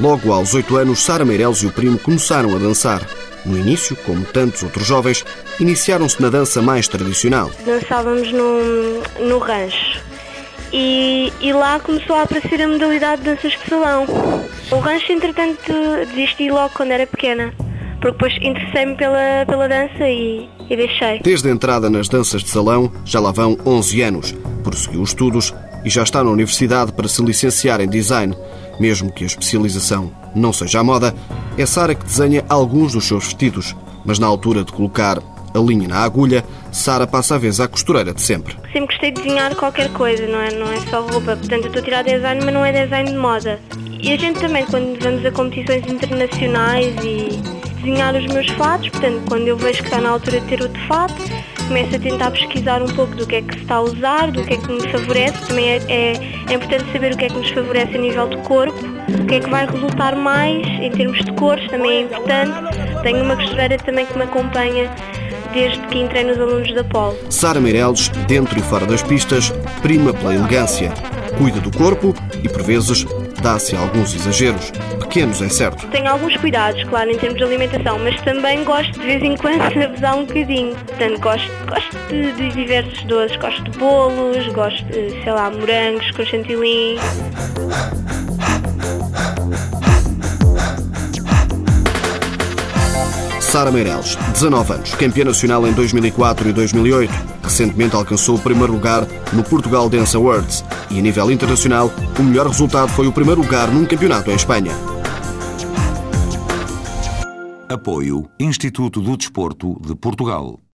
Logo aos oito anos, Sara Meireles e o primo começaram a dançar. No início, como tantos outros jovens, iniciaram-se na dança mais tradicional. Dançávamos no, no rancho. E, e lá começou a aparecer a modalidade de danças de salão. O rancho, entretanto, desisti logo quando era pequena, porque depois interessei-me pela, pela dança e, e deixei. Desde a entrada nas danças de salão, já lá vão 11 anos. Prosseguiu os estudos e já está na universidade para se licenciar em design. Mesmo que a especialização não seja a moda, é Sara que desenha alguns dos seus vestidos. Mas na altura de colocar a linha na agulha, Sara passa a vez à costureira de sempre. Sempre gostei de desenhar qualquer coisa, não é, não é só roupa. Portanto, eu estou a tirar design, mas não é design de moda. E a gente também, quando vamos a competições internacionais e desenhar os meus fatos, portanto, quando eu vejo que está na altura de ter outro fato, começo a tentar pesquisar um pouco do que é que se está a usar, do que é que me favorece. Também é, é, é importante saber o que é que nos favorece a nível de corpo, o que é que vai resultar mais em termos de cores, também é importante. Tenho uma costureira também que me acompanha desde que entrei nos alunos da Polo. Sara Meireles, dentro e fora das pistas, prima pela elegância. Cuida do corpo e, por vezes, dá-se alguns exageros. Pequenos, é certo. Tenho alguns cuidados, claro, em termos de alimentação, mas também gosto de vez em quando de abusar um bocadinho. Portanto, gosto, gosto de, de diversos doces. Gosto de bolos, gosto de, sei lá, morangos com chantilly. Sara Meireles, 19 anos, campeã nacional em 2004 e 2008. Recentemente alcançou o primeiro lugar no Portugal Dance Awards e, a nível internacional, o melhor resultado foi o primeiro lugar num campeonato em Espanha. Apoio Instituto do Desporto de Portugal.